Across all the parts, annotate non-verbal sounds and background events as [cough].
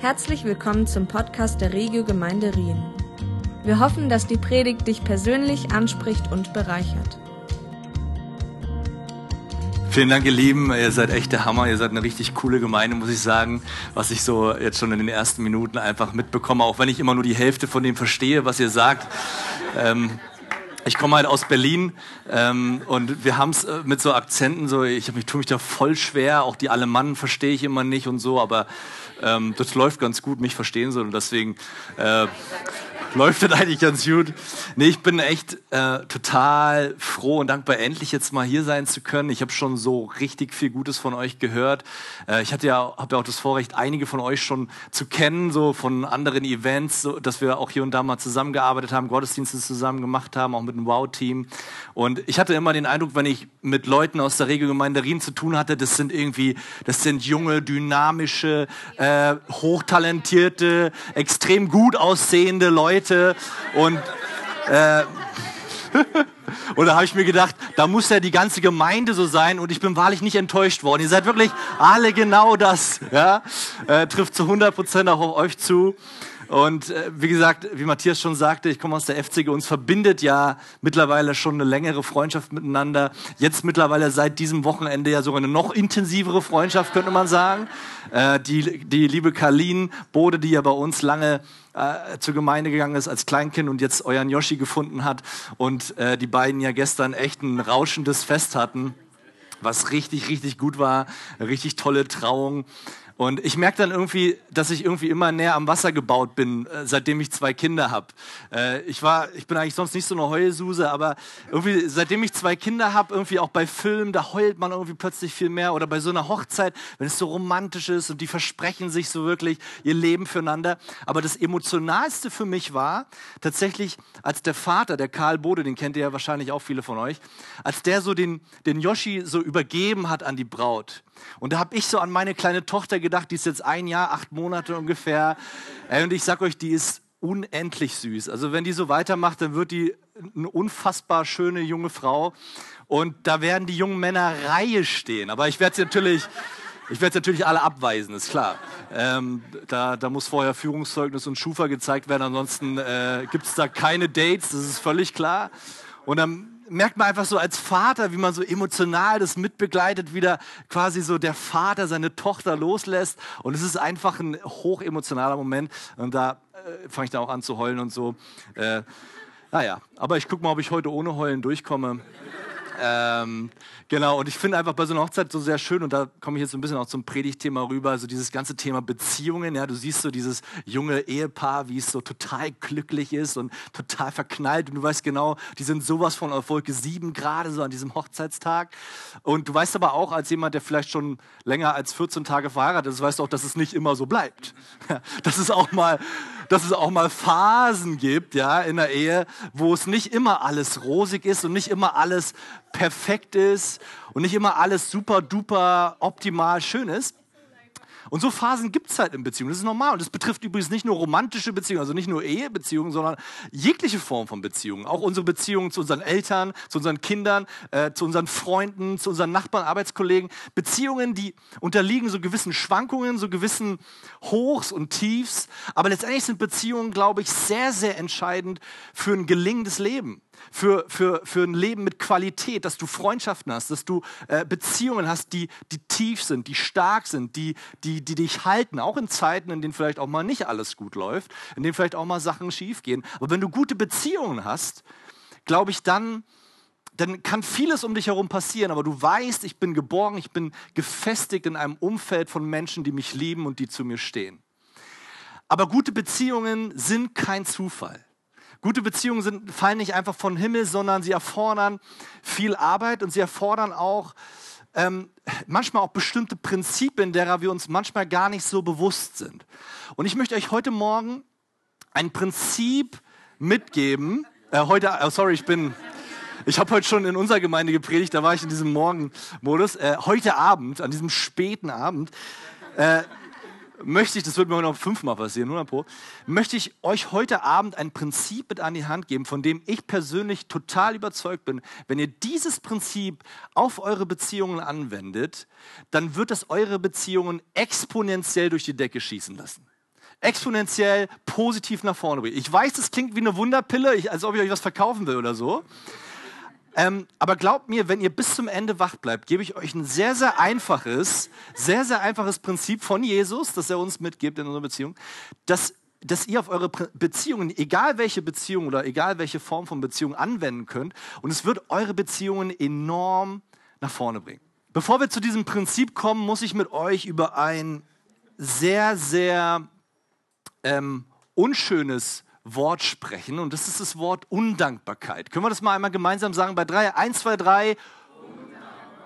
Herzlich willkommen zum Podcast der Regio Gemeinde Rien. Wir hoffen, dass die Predigt dich persönlich anspricht und bereichert. Vielen Dank, ihr Lieben. Ihr seid echt der Hammer. Ihr seid eine richtig coole Gemeinde, muss ich sagen, was ich so jetzt schon in den ersten Minuten einfach mitbekomme, auch wenn ich immer nur die Hälfte von dem verstehe, was ihr sagt. Ähm, ich komme halt aus Berlin ähm, und wir haben es äh, mit so Akzenten, so ich, ich tue mich da voll schwer, auch die Alemannen verstehe ich immer nicht und so, aber ähm, das läuft ganz gut, mich verstehen sie und deswegen äh, läuft das eigentlich ganz gut. Nee, ich bin echt äh, total froh und dankbar, endlich jetzt mal hier sein zu können. Ich habe schon so richtig viel Gutes von euch gehört. Äh, ich ja, habe ja auch das Vorrecht, einige von euch schon zu kennen, so von anderen Events, so, dass wir auch hier und da mal zusammengearbeitet haben, Gottesdienste zusammen gemacht haben, auch mit dem Wow-Team. Und ich hatte immer den Eindruck, wenn ich mit Leuten aus der Regelgemeinde Rien zu tun hatte, das sind irgendwie, das sind junge, dynamische, äh, hochtalentierte, extrem gut aussehende Leute, Leute und äh, [laughs] und da habe ich mir gedacht, da muss ja die ganze Gemeinde so sein und ich bin wahrlich nicht enttäuscht worden. Ihr seid wirklich alle genau das. Ja? Äh, trifft zu 100 Prozent auch auf euch zu. Und äh, wie gesagt, wie Matthias schon sagte, ich komme aus der FCG, uns verbindet ja mittlerweile schon eine längere Freundschaft miteinander. Jetzt mittlerweile seit diesem Wochenende ja sogar eine noch intensivere Freundschaft, könnte man sagen. Äh, die, die liebe Karlin Bode, die ja bei uns lange äh, zur Gemeinde gegangen ist als Kleinkind und jetzt euren Yoshi gefunden hat und äh, die beiden ja gestern echt ein rauschendes Fest hatten was richtig, richtig gut war, richtig tolle Trauung. Und ich merke dann irgendwie, dass ich irgendwie immer näher am Wasser gebaut bin, äh, seitdem ich zwei Kinder habe. Äh, ich war, ich bin eigentlich sonst nicht so eine Heulsuse, aber irgendwie seitdem ich zwei Kinder habe, irgendwie auch bei Filmen, da heult man irgendwie plötzlich viel mehr. Oder bei so einer Hochzeit, wenn es so romantisch ist und die versprechen sich so wirklich ihr Leben füreinander. Aber das Emotionalste für mich war tatsächlich, als der Vater, der Karl Bode, den kennt ihr ja wahrscheinlich auch viele von euch, als der so den, den Yoshi so übergeben hat an die Braut. Und da habe ich so an meine kleine Tochter gedacht, die ist jetzt ein Jahr, acht Monate ungefähr. Und ich sag euch, die ist unendlich süß. Also wenn die so weitermacht, dann wird die eine unfassbar schöne junge Frau. Und da werden die jungen Männer Reihe stehen. Aber ich werde sie natürlich, ich werde natürlich alle abweisen, ist klar. Ähm, da, da muss vorher Führungszeugnis und Schufa gezeigt werden, ansonsten äh, gibt es da keine Dates, das ist völlig klar. Und dann merkt man einfach so als Vater, wie man so emotional das mitbegleitet, wieder quasi so der Vater seine Tochter loslässt. Und es ist einfach ein hochemotionaler Moment. Und da äh, fange ich dann auch an zu heulen und so. Äh, naja, aber ich gucke mal, ob ich heute ohne Heulen durchkomme. Ähm, genau, und ich finde einfach bei so einer Hochzeit so sehr schön, und da komme ich jetzt ein bisschen auch zum Predigtthema rüber, so dieses ganze Thema Beziehungen. Ja, du siehst so dieses junge Ehepaar, wie es so total glücklich ist und total verknallt. Und du weißt genau, die sind sowas von auf Wolke 7 gerade so an diesem Hochzeitstag. Und du weißt aber auch, als jemand, der vielleicht schon länger als 14 Tage verheiratet ist, weißt du auch, dass es nicht immer so bleibt. [laughs] dass es auch mal dass es auch mal Phasen gibt, ja, in der Ehe, wo es nicht immer alles rosig ist und nicht immer alles perfekt ist und nicht immer alles super duper optimal schön ist. Und so Phasen gibt es halt in Beziehungen. Das ist normal. Und das betrifft übrigens nicht nur romantische Beziehungen, also nicht nur Ehebeziehungen, sondern jegliche Form von Beziehungen. Auch unsere Beziehungen zu unseren Eltern, zu unseren Kindern, äh, zu unseren Freunden, zu unseren Nachbarn, Arbeitskollegen. Beziehungen, die unterliegen so gewissen Schwankungen, so gewissen Hochs und Tiefs. Aber letztendlich sind Beziehungen, glaube ich, sehr, sehr entscheidend für ein gelingendes Leben für, für, für ein Leben mit Qualität, dass du Freundschaften hast, dass du äh, Beziehungen hast, die, die tief sind, die stark sind, die, die, die dich halten, auch in Zeiten, in denen vielleicht auch mal nicht alles gut läuft, in denen vielleicht auch mal Sachen schief gehen. Aber wenn du gute Beziehungen hast, glaube ich, dann, dann kann vieles um dich herum passieren, aber du weißt, ich bin geborgen, ich bin gefestigt in einem Umfeld von Menschen, die mich lieben und die zu mir stehen. Aber gute Beziehungen sind kein Zufall. Gute Beziehungen sind, fallen nicht einfach vom Himmel, sondern sie erfordern viel Arbeit und sie erfordern auch ähm, manchmal auch bestimmte Prinzipien, derer wir uns manchmal gar nicht so bewusst sind. Und ich möchte euch heute Morgen ein Prinzip mitgeben. Äh, heute, oh sorry, ich bin, ich habe heute schon in unserer Gemeinde gepredigt, da war ich in diesem Morgenmodus. Äh, heute Abend, an diesem späten Abend, äh, möchte ich, das wird mir noch fünfmal passieren, 100 Pro, möchte ich euch heute Abend ein Prinzip mit an die Hand geben, von dem ich persönlich total überzeugt bin. Wenn ihr dieses Prinzip auf eure Beziehungen anwendet, dann wird es eure Beziehungen exponentiell durch die Decke schießen lassen. exponentiell positiv nach vorne bringen. Ich weiß, das klingt wie eine Wunderpille, als ob ich euch was verkaufen will oder so. Ähm, aber glaubt mir, wenn ihr bis zum Ende wach bleibt, gebe ich euch ein sehr, sehr einfaches, sehr, sehr einfaches Prinzip von Jesus, das er uns mitgibt in unserer Beziehung, dass, dass ihr auf eure Beziehungen, egal welche Beziehung oder egal welche Form von Beziehung anwenden könnt und es wird eure Beziehungen enorm nach vorne bringen. Bevor wir zu diesem Prinzip kommen, muss ich mit euch über ein sehr, sehr ähm, unschönes Wort sprechen und das ist das Wort Undankbarkeit. Können wir das mal einmal gemeinsam sagen bei drei? Eins, zwei, drei.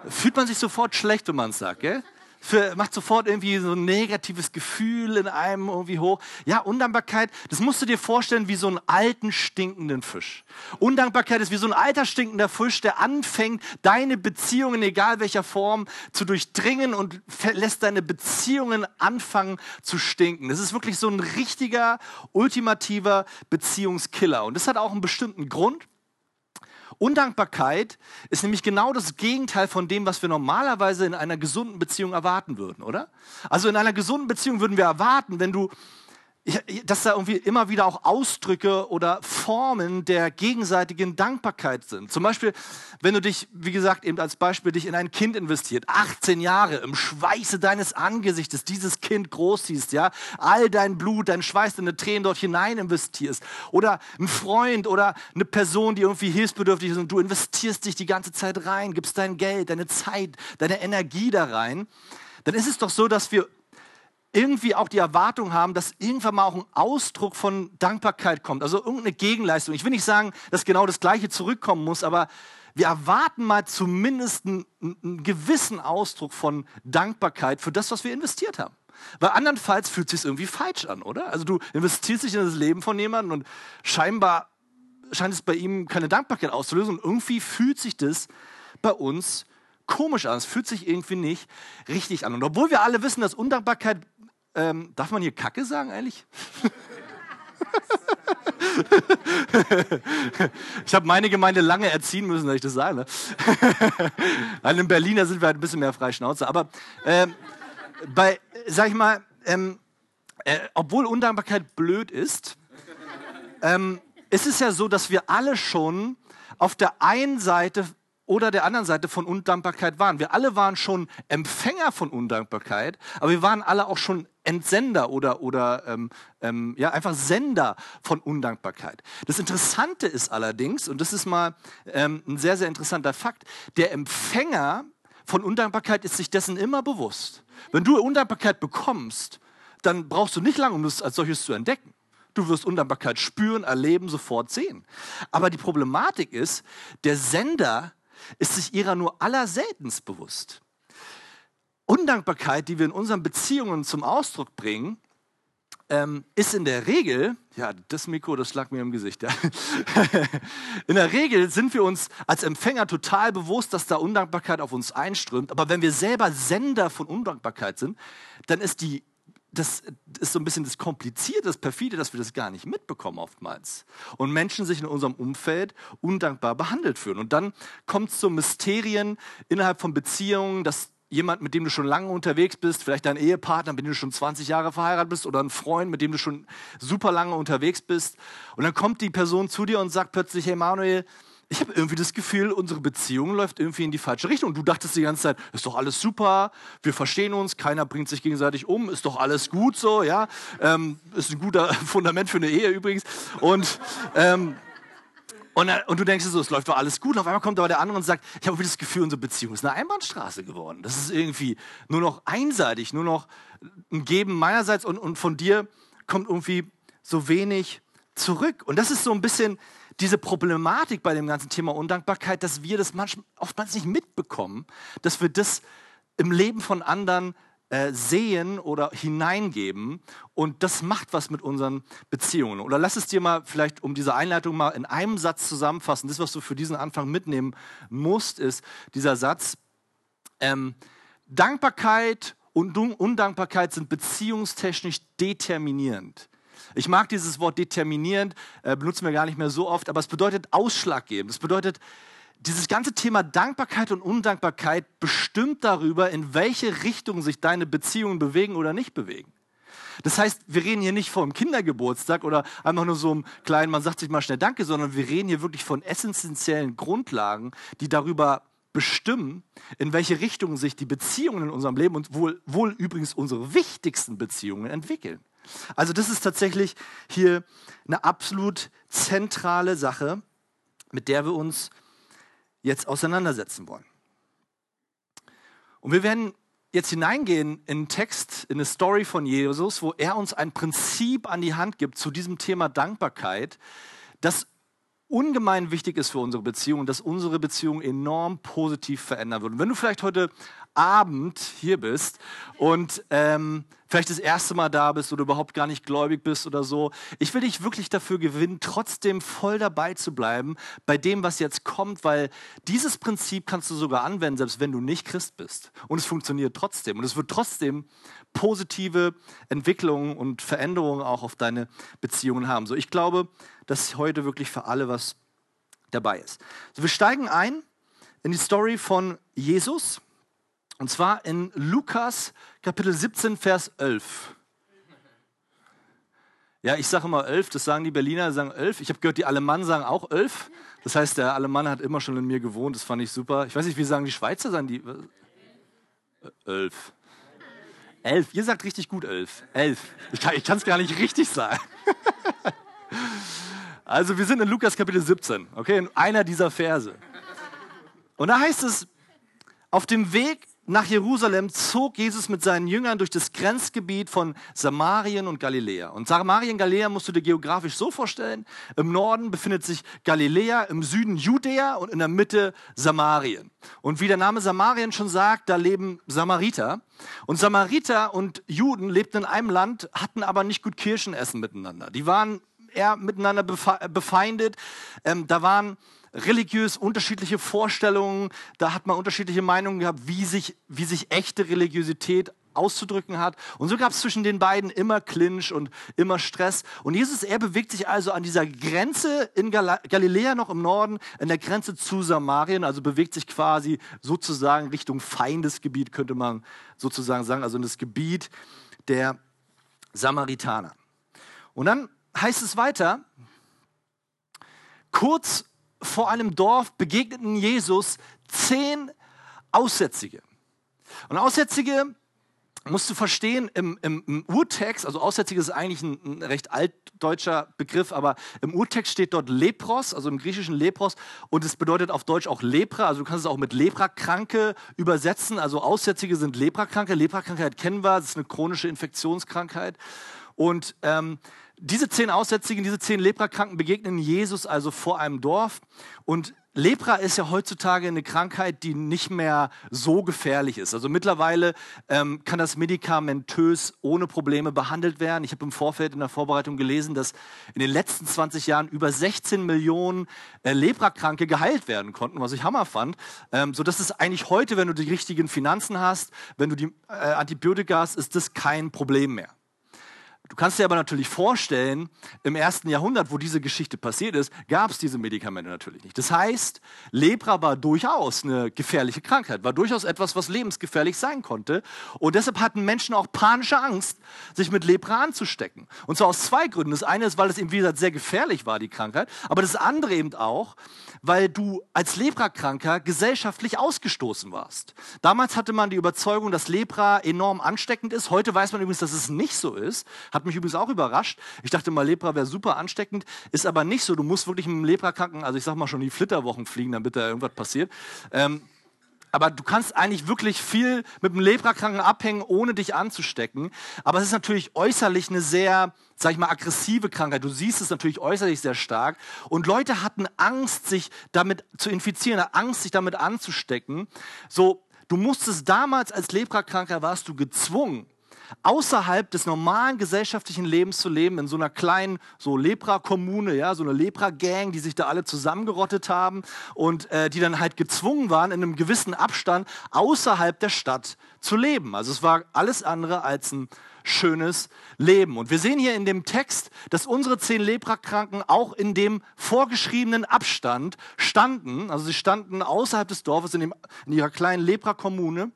Fühlt man sich sofort schlecht, wenn man es sagt, gell? Für, macht sofort irgendwie so ein negatives Gefühl in einem irgendwie hoch. Ja, Undankbarkeit, das musst du dir vorstellen wie so einen alten, stinkenden Fisch. Undankbarkeit ist wie so ein alter, stinkender Fisch, der anfängt, deine Beziehungen, egal welcher Form, zu durchdringen und lässt deine Beziehungen anfangen zu stinken. Das ist wirklich so ein richtiger, ultimativer Beziehungskiller. Und das hat auch einen bestimmten Grund. Undankbarkeit ist nämlich genau das Gegenteil von dem, was wir normalerweise in einer gesunden Beziehung erwarten würden, oder? Also in einer gesunden Beziehung würden wir erwarten, wenn du dass da irgendwie immer wieder auch Ausdrücke oder Formen der gegenseitigen Dankbarkeit sind. Zum Beispiel, wenn du dich, wie gesagt, eben als Beispiel dich in ein Kind investiert, 18 Jahre im Schweiße deines Angesichtes dieses Kind großziehst, ja, all dein Blut, dein Schweiß, deine Tränen dort hinein investierst. Oder ein Freund oder eine Person, die irgendwie hilfsbedürftig ist und du investierst dich die ganze Zeit rein, gibst dein Geld, deine Zeit, deine Energie da rein. Dann ist es doch so, dass wir irgendwie auch die Erwartung haben, dass irgendwann mal auch ein Ausdruck von Dankbarkeit kommt, also irgendeine Gegenleistung. Ich will nicht sagen, dass genau das Gleiche zurückkommen muss, aber wir erwarten mal zumindest einen, einen gewissen Ausdruck von Dankbarkeit für das, was wir investiert haben. Weil andernfalls fühlt es sich irgendwie falsch an, oder? Also du investierst dich in das Leben von jemandem und scheinbar scheint es bei ihm keine Dankbarkeit auszulösen und irgendwie fühlt sich das bei uns komisch an. Es fühlt sich irgendwie nicht richtig an. Und obwohl wir alle wissen, dass Undankbarkeit ähm, darf man hier Kacke sagen eigentlich? [laughs] ich habe meine Gemeinde lange erziehen müssen, dass ich das sage. Ne? [laughs] Weil in Berliner sind wir halt ein bisschen mehr Freischnauze. Aber ähm, bei, sag ich mal, ähm, äh, obwohl Undankbarkeit blöd ist, ähm, ist es ja so, dass wir alle schon auf der einen Seite oder der anderen Seite von Undankbarkeit waren. Wir alle waren schon Empfänger von Undankbarkeit, aber wir waren alle auch schon Entsender oder, oder ähm, ähm, ja, einfach Sender von Undankbarkeit. Das Interessante ist allerdings, und das ist mal ähm, ein sehr, sehr interessanter Fakt, der Empfänger von Undankbarkeit ist sich dessen immer bewusst. Wenn du Undankbarkeit bekommst, dann brauchst du nicht lange, um das als solches zu entdecken. Du wirst Undankbarkeit spüren, erleben, sofort sehen. Aber die Problematik ist, der Sender ist sich ihrer nur allerseltenst bewusst. Undankbarkeit, die wir in unseren Beziehungen zum Ausdruck bringen, ähm, ist in der Regel, ja, das Mikro, das lag mir im Gesicht. Ja. [laughs] in der Regel sind wir uns als Empfänger total bewusst, dass da Undankbarkeit auf uns einströmt. Aber wenn wir selber Sender von Undankbarkeit sind, dann ist die das ist so ein bisschen das Komplizierte, das Perfide, dass wir das gar nicht mitbekommen oftmals. Und Menschen sich in unserem Umfeld undankbar behandelt fühlen. Und dann kommt es zu Mysterien innerhalb von Beziehungen, dass jemand, mit dem du schon lange unterwegs bist, vielleicht dein Ehepartner, mit dem du schon 20 Jahre verheiratet bist, oder ein Freund, mit dem du schon super lange unterwegs bist. Und dann kommt die Person zu dir und sagt plötzlich, hey Manuel, ich habe irgendwie das Gefühl, unsere Beziehung läuft irgendwie in die falsche Richtung. Und du dachtest die ganze Zeit, ist doch alles super, wir verstehen uns, keiner bringt sich gegenseitig um, ist doch alles gut so, ja. Ähm, ist ein guter [laughs] Fundament für eine Ehe übrigens. Und, ähm, und, und, du denkst so, es läuft doch alles gut. Und auf einmal kommt aber der andere und sagt, ich habe das Gefühl, unsere Beziehung ist eine Einbahnstraße geworden. Das ist irgendwie nur noch einseitig, nur noch ein Geben meinerseits und, und von dir kommt irgendwie so wenig zurück. Und das ist so ein bisschen diese Problematik bei dem ganzen Thema Undankbarkeit, dass wir das manchmal, oftmals nicht mitbekommen, dass wir das im Leben von anderen äh, sehen oder hineingeben und das macht was mit unseren Beziehungen. Oder lass es dir mal vielleicht, um diese Einleitung mal in einem Satz zusammenfassen. Das, was du für diesen Anfang mitnehmen musst, ist dieser Satz, ähm, Dankbarkeit und Undankbarkeit sind beziehungstechnisch determinierend. Ich mag dieses Wort determinierend, äh, benutzen wir gar nicht mehr so oft, aber es bedeutet ausschlaggebend. Es bedeutet, dieses ganze Thema Dankbarkeit und Undankbarkeit bestimmt darüber, in welche Richtung sich deine Beziehungen bewegen oder nicht bewegen. Das heißt, wir reden hier nicht vom Kindergeburtstag oder einfach nur so einem kleinen, man sagt sich mal schnell Danke, sondern wir reden hier wirklich von essentiellen Grundlagen, die darüber bestimmen, in welche Richtung sich die Beziehungen in unserem Leben und wohl, wohl übrigens unsere wichtigsten Beziehungen entwickeln. Also das ist tatsächlich hier eine absolut zentrale Sache, mit der wir uns jetzt auseinandersetzen wollen. Und wir werden jetzt hineingehen in einen Text, in eine Story von Jesus, wo er uns ein Prinzip an die Hand gibt zu diesem Thema Dankbarkeit, das ungemein wichtig ist für unsere Beziehung und dass unsere Beziehung enorm positiv verändern wird. Und wenn du vielleicht heute Abend hier bist und ähm, vielleicht das erste Mal da bist oder überhaupt gar nicht gläubig bist oder so, ich will dich wirklich dafür gewinnen, trotzdem voll dabei zu bleiben bei dem, was jetzt kommt, weil dieses Prinzip kannst du sogar anwenden, selbst wenn du nicht Christ bist. Und es funktioniert trotzdem. Und es wird trotzdem positive Entwicklungen und Veränderungen auch auf deine Beziehungen haben. So, ich glaube, dass heute wirklich für alle was dabei ist. So, wir steigen ein in die Story von Jesus. Und zwar in Lukas Kapitel 17, Vers 11. Ja, ich sage immer 11, das sagen die Berliner, sagen 11. Ich habe gehört, die Alemannen sagen auch 11. Das heißt, der Alemann hat immer schon in mir gewohnt, das fand ich super. Ich weiß nicht, wie sagen die Schweizer, sagen die 11. 11, ihr sagt richtig gut 11. 11. Ich kann es gar nicht richtig sagen. [laughs] Also wir sind in Lukas Kapitel 17, okay, in einer dieser Verse. Und da heißt es, auf dem Weg nach Jerusalem zog Jesus mit seinen Jüngern durch das Grenzgebiet von Samarien und Galiläa. Und Samarien, Galiläa musst du dir geografisch so vorstellen. Im Norden befindet sich Galiläa, im Süden Judäa und in der Mitte Samarien. Und wie der Name Samarien schon sagt, da leben Samariter. Und Samariter und Juden lebten in einem Land, hatten aber nicht gut Kirschenessen miteinander. Die waren eher miteinander befeindet. Ähm, da waren religiös unterschiedliche Vorstellungen, da hat man unterschiedliche Meinungen gehabt, wie sich, wie sich echte Religiosität auszudrücken hat. Und so gab es zwischen den beiden immer Clinch und immer Stress. Und Jesus, er bewegt sich also an dieser Grenze in Gal Galiläa noch im Norden, an der Grenze zu Samarien, also bewegt sich quasi sozusagen Richtung Feindesgebiet, könnte man sozusagen sagen, also in das Gebiet der Samaritaner. Und dann heißt es weiter, kurz vor einem Dorf begegneten Jesus zehn Aussätzige. Und Aussätzige musst du verstehen, im, im, im, Urtext, also Aussätzige ist eigentlich ein, ein, recht altdeutscher Begriff, aber im Urtext steht dort Lepros, also im griechischen Lepros, und es bedeutet auf Deutsch auch Lepra, also du kannst es auch mit Leprakranke übersetzen, also Aussätzige sind Leprakranke, Leprakrankheit kennen wir, das ist eine chronische Infektionskrankheit. Und ähm, diese zehn Aussätzigen, diese zehn Leprakranken begegnen Jesus also vor einem Dorf. Und Lepra ist ja heutzutage eine Krankheit, die nicht mehr so gefährlich ist. Also mittlerweile ähm, kann das medikamentös ohne Probleme behandelt werden. Ich habe im Vorfeld in der Vorbereitung gelesen, dass in den letzten 20 Jahren über 16 Millionen äh, Leprakranke geheilt werden konnten, was ich Hammer fand. Ähm, so dass es eigentlich heute, wenn du die richtigen Finanzen hast, wenn du die äh, Antibiotika hast, ist das kein Problem mehr. Du kannst dir aber natürlich vorstellen, im ersten Jahrhundert, wo diese Geschichte passiert ist, gab es diese Medikamente natürlich nicht. Das heißt, Lepra war durchaus eine gefährliche Krankheit, war durchaus etwas, was lebensgefährlich sein konnte. Und deshalb hatten Menschen auch panische Angst, sich mit Lepra anzustecken. Und zwar aus zwei Gründen. Das eine ist, weil es eben, wie gesagt, sehr gefährlich war, die Krankheit. Aber das andere eben auch, weil du als Leprakranker gesellschaftlich ausgestoßen warst. Damals hatte man die Überzeugung, dass Lepra enorm ansteckend ist. Heute weiß man übrigens, dass es nicht so ist. Hat mich übrigens auch überrascht. Ich dachte mal, Lepra wäre super ansteckend. Ist aber nicht so. Du musst wirklich mit dem Leprakranken, also ich sag mal schon die Flitterwochen fliegen, damit da irgendwas passiert. Ähm, aber du kannst eigentlich wirklich viel mit dem Leprakranken abhängen, ohne dich anzustecken. Aber es ist natürlich äußerlich eine sehr, sag ich mal, aggressive Krankheit. Du siehst es natürlich äußerlich sehr stark. Und Leute hatten Angst, sich damit zu infizieren, Angst, sich damit anzustecken. So, du musstest damals als Leprakranker warst du gezwungen, außerhalb des normalen gesellschaftlichen Lebens zu leben, in so einer kleinen so Lepra-Kommune, ja, so eine Lepra-Gang, die sich da alle zusammengerottet haben und äh, die dann halt gezwungen waren, in einem gewissen Abstand außerhalb der Stadt zu leben. Also es war alles andere als ein schönes Leben. Und wir sehen hier in dem Text, dass unsere zehn Leprakranken auch in dem vorgeschriebenen Abstand standen. Also sie standen außerhalb des Dorfes in, dem, in ihrer kleinen Lepra-Kommune.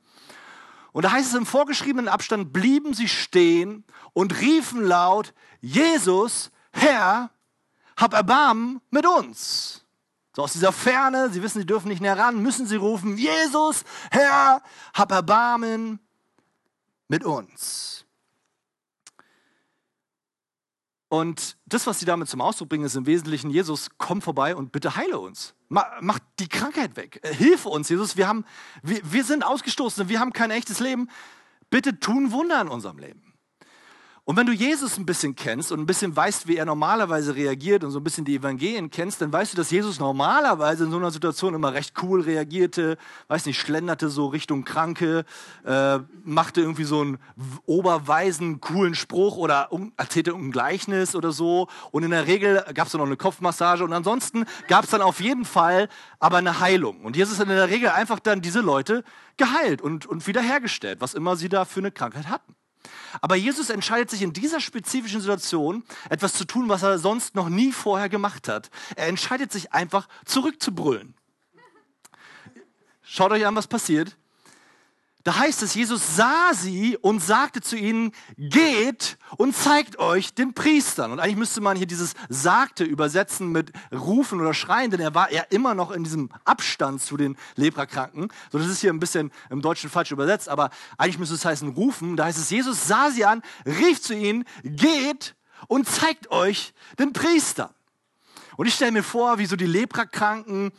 Und da heißt es im vorgeschriebenen Abstand, blieben sie stehen und riefen laut, Jesus, Herr, hab Erbarmen mit uns. So aus dieser Ferne, sie wissen, sie dürfen nicht näher ran, müssen sie rufen, Jesus, Herr, hab Erbarmen mit uns. Und das, was sie damit zum Ausdruck bringen, ist im Wesentlichen, Jesus, komm vorbei und bitte heile uns. Mach die Krankheit weg. Äh, hilfe uns, Jesus. Wir, haben, wir, wir sind ausgestoßen, wir haben kein echtes Leben. Bitte tun Wunder in unserem Leben. Und wenn du Jesus ein bisschen kennst und ein bisschen weißt, wie er normalerweise reagiert und so ein bisschen die Evangelien kennst, dann weißt du, dass Jesus normalerweise in so einer Situation immer recht cool reagierte, weiß nicht, schlenderte so Richtung Kranke, äh, machte irgendwie so einen oberweisen, coolen Spruch oder um, erzählte ein Gleichnis oder so. Und in der Regel gab es dann noch eine Kopfmassage und ansonsten gab es dann auf jeden Fall aber eine Heilung. Und Jesus hat in der Regel einfach dann diese Leute geheilt und, und wiederhergestellt, was immer sie da für eine Krankheit hatten. Aber Jesus entscheidet sich in dieser spezifischen Situation, etwas zu tun, was er sonst noch nie vorher gemacht hat. Er entscheidet sich einfach zurückzubrüllen. Schaut euch an, was passiert. Da heißt es, Jesus sah sie und sagte zu ihnen, geht und zeigt euch den Priestern. Und eigentlich müsste man hier dieses sagte übersetzen mit rufen oder schreien, denn er war ja immer noch in diesem Abstand zu den Leprakranken. So, das ist hier ein bisschen im Deutschen falsch übersetzt, aber eigentlich müsste es heißen rufen. Da heißt es, Jesus sah sie an, rief zu ihnen, geht und zeigt euch den Priester. Und ich stelle mir vor, wie so die Leprakranken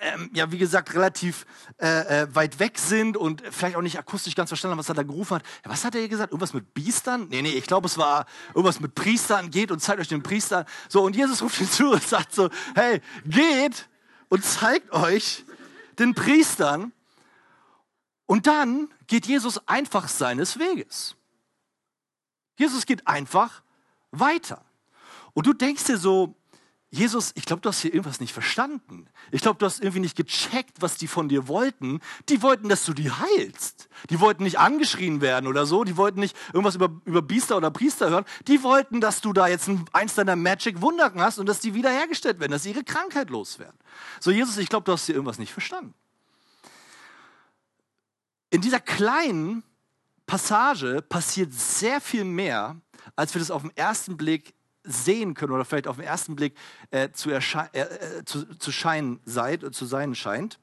ähm, ja, wie gesagt, relativ äh, äh, weit weg sind und vielleicht auch nicht akustisch ganz verstanden haben, was er da gerufen hat. Ja, was hat er hier gesagt? Irgendwas mit Biestern? Nee, nee, ich glaube, es war irgendwas mit Priestern. Geht und zeigt euch den Priestern. So, und Jesus ruft ihn zu und sagt so, hey, geht und zeigt euch den Priestern. Und dann geht Jesus einfach seines Weges. Jesus geht einfach weiter. Und du denkst dir so, Jesus, ich glaube, du hast hier irgendwas nicht verstanden. Ich glaube, du hast irgendwie nicht gecheckt, was die von dir wollten. Die wollten, dass du die heilst. Die wollten nicht angeschrien werden oder so. Die wollten nicht irgendwas über, über Biester oder Priester hören. Die wollten, dass du da jetzt ein, eins deiner Magic-Wunder hast und dass die wiederhergestellt werden, dass sie ihre Krankheit loswerden. So, Jesus, ich glaube, du hast hier irgendwas nicht verstanden. In dieser kleinen Passage passiert sehr viel mehr, als wir das auf den ersten Blick sehen können oder vielleicht auf den ersten Blick äh, zu, äh, äh, zu, zu, scheinen seid, zu sein scheint.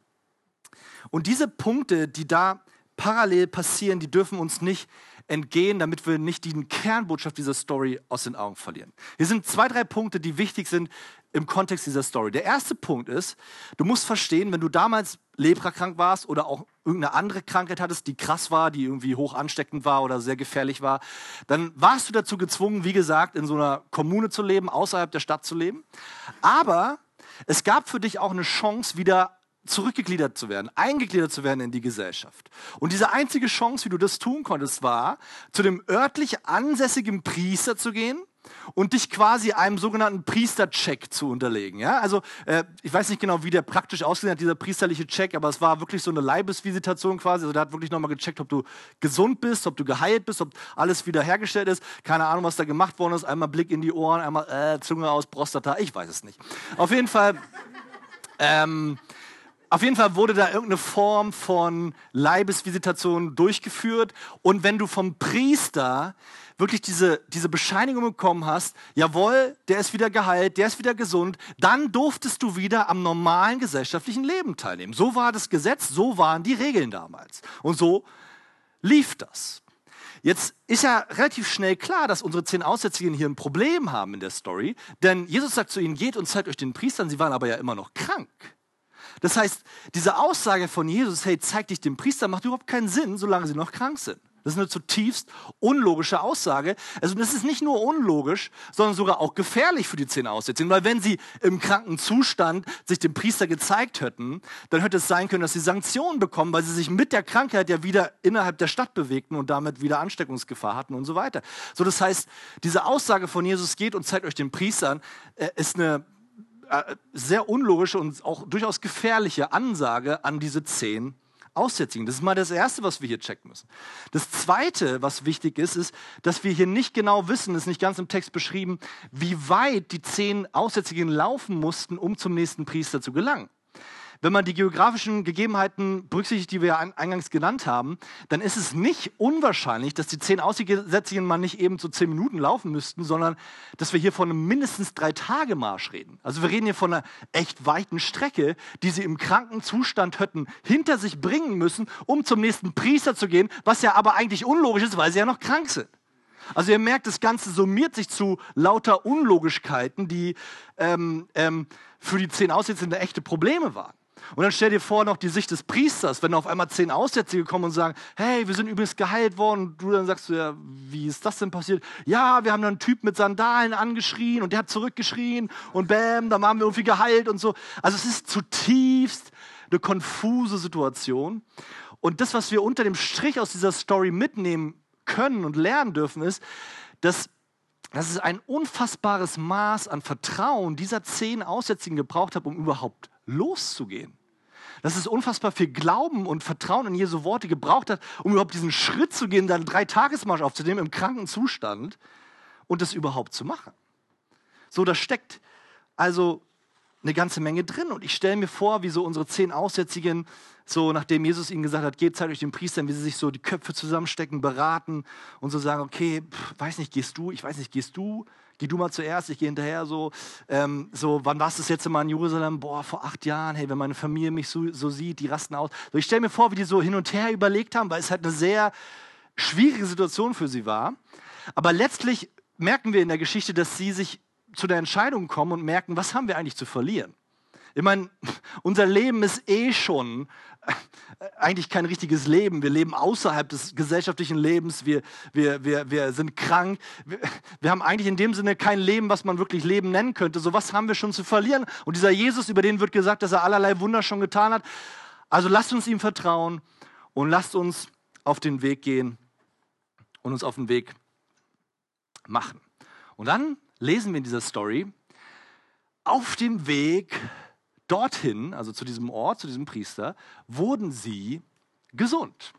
Und diese Punkte, die da parallel passieren, die dürfen uns nicht entgehen, damit wir nicht die Kernbotschaft dieser Story aus den Augen verlieren. Hier sind zwei, drei Punkte, die wichtig sind im Kontext dieser Story. Der erste Punkt ist, du musst verstehen, wenn du damals leprakrank warst oder auch irgendeine andere Krankheit hattest, die krass war, die irgendwie hoch ansteckend war oder sehr gefährlich war, dann warst du dazu gezwungen, wie gesagt, in so einer Kommune zu leben, außerhalb der Stadt zu leben. Aber es gab für dich auch eine Chance, wieder zurückgegliedert zu werden, eingegliedert zu werden in die Gesellschaft. Und diese einzige Chance, wie du das tun konntest, war, zu dem örtlich ansässigen Priester zu gehen und dich quasi einem sogenannten Priestercheck zu unterlegen. Ja? Also äh, ich weiß nicht genau, wie der praktisch ausgesehen hat, dieser priesterliche Check, aber es war wirklich so eine Leibesvisitation quasi. Also der hat wirklich nochmal gecheckt, ob du gesund bist, ob du geheilt bist, ob alles wiederhergestellt ist. Keine Ahnung, was da gemacht worden ist. Einmal Blick in die Ohren, einmal äh, Zunge aus, Prostata, ich weiß es nicht. Auf jeden Fall... Ähm, auf jeden Fall wurde da irgendeine Form von Leibesvisitation durchgeführt. Und wenn du vom Priester wirklich diese, diese Bescheinigung bekommen hast, jawohl, der ist wieder geheilt, der ist wieder gesund, dann durftest du wieder am normalen gesellschaftlichen Leben teilnehmen. So war das Gesetz, so waren die Regeln damals. Und so lief das. Jetzt ist ja relativ schnell klar, dass unsere zehn Aussätzigen hier ein Problem haben in der Story, denn Jesus sagt zu ihnen, geht und zeigt euch den Priestern, sie waren aber ja immer noch krank. Das heißt, diese Aussage von Jesus, hey, zeig dich dem Priester, macht überhaupt keinen Sinn, solange sie noch krank sind. Das ist eine zutiefst unlogische Aussage. Also das ist nicht nur unlogisch, sondern sogar auch gefährlich für die zehn Aussätzigen. Weil wenn sie im kranken Zustand sich dem Priester gezeigt hätten, dann hätte es sein können, dass sie Sanktionen bekommen, weil sie sich mit der Krankheit ja wieder innerhalb der Stadt bewegten und damit wieder Ansteckungsgefahr hatten und so weiter. So, das heißt, diese Aussage von Jesus geht und zeigt euch den Priestern, äh, ist eine äh, sehr unlogische und auch durchaus gefährliche Ansage an diese zehn Aussätzigen. Das ist mal das Erste, was wir hier checken müssen. Das Zweite, was wichtig ist, ist, dass wir hier nicht genau wissen, ist nicht ganz im Text beschrieben, wie weit die zehn Aussätzigen laufen mussten, um zum nächsten Priester zu gelangen. Wenn man die geografischen Gegebenheiten berücksichtigt, die wir ja eingangs genannt haben, dann ist es nicht unwahrscheinlich, dass die zehn Aussätzigen mal nicht eben so zehn Minuten laufen müssten, sondern dass wir hier von einem mindestens drei Tage Marsch reden. Also wir reden hier von einer echt weiten Strecke, die sie im kranken Zustand hätten hinter sich bringen müssen, um zum nächsten Priester zu gehen, was ja aber eigentlich unlogisch ist, weil sie ja noch krank sind. Also ihr merkt, das Ganze summiert sich zu lauter Unlogischkeiten, die ähm, ähm, für die zehn Aussätzigen echte Probleme waren. Und dann stell dir vor noch die Sicht des Priesters, wenn auf einmal zehn Aussätzige kommen und sagen, hey, wir sind übrigens geheilt worden. Und du dann sagst du ja, wie ist das denn passiert? Ja, wir haben dann einen Typ mit Sandalen angeschrien und der hat zurückgeschrien und bam, dann waren wir irgendwie geheilt und so. Also es ist zutiefst eine konfuse Situation. Und das, was wir unter dem Strich aus dieser Story mitnehmen können und lernen dürfen, ist, dass, dass es ein unfassbares Maß an Vertrauen dieser zehn Aussätzigen gebraucht hat, um überhaupt loszugehen. Dass es unfassbar viel Glauben und Vertrauen in Jesu Worte gebraucht hat, um überhaupt diesen Schritt zu gehen, dann drei Tagesmarsch aufzunehmen im kranken Zustand und das überhaupt zu machen. So, da steckt also eine ganze Menge drin. Und ich stelle mir vor, wie so unsere zehn Aussätzigen, so nachdem Jesus ihnen gesagt hat, geht, zeigt euch den Priestern, wie sie sich so die Köpfe zusammenstecken, beraten und so sagen, okay, pff, weiß nicht, gehst du, ich weiß nicht, gehst du, geh du mal zuerst, ich gehe hinterher, so, ähm, so, wann warst du das jetzt mal in Jerusalem? Boah, vor acht Jahren, hey, wenn meine Familie mich so, so sieht, die rasten aus. So, ich stelle mir vor, wie die so hin und her überlegt haben, weil es halt eine sehr schwierige Situation für sie war. Aber letztlich merken wir in der Geschichte, dass sie sich zu der Entscheidung kommen und merken, was haben wir eigentlich zu verlieren? Ich meine, [laughs] unser Leben ist eh schon äh, eigentlich kein richtiges Leben. Wir leben außerhalb des gesellschaftlichen Lebens. Wir, wir, wir, wir sind krank. Wir, wir haben eigentlich in dem Sinne kein Leben, was man wirklich Leben nennen könnte. So was haben wir schon zu verlieren. Und dieser Jesus, über den wird gesagt, dass er allerlei Wunder schon getan hat. Also lasst uns ihm vertrauen und lasst uns auf den Weg gehen und uns auf den Weg machen. Und dann lesen wir in dieser Story, auf dem Weg dorthin, also zu diesem Ort, zu diesem Priester, wurden sie gesund.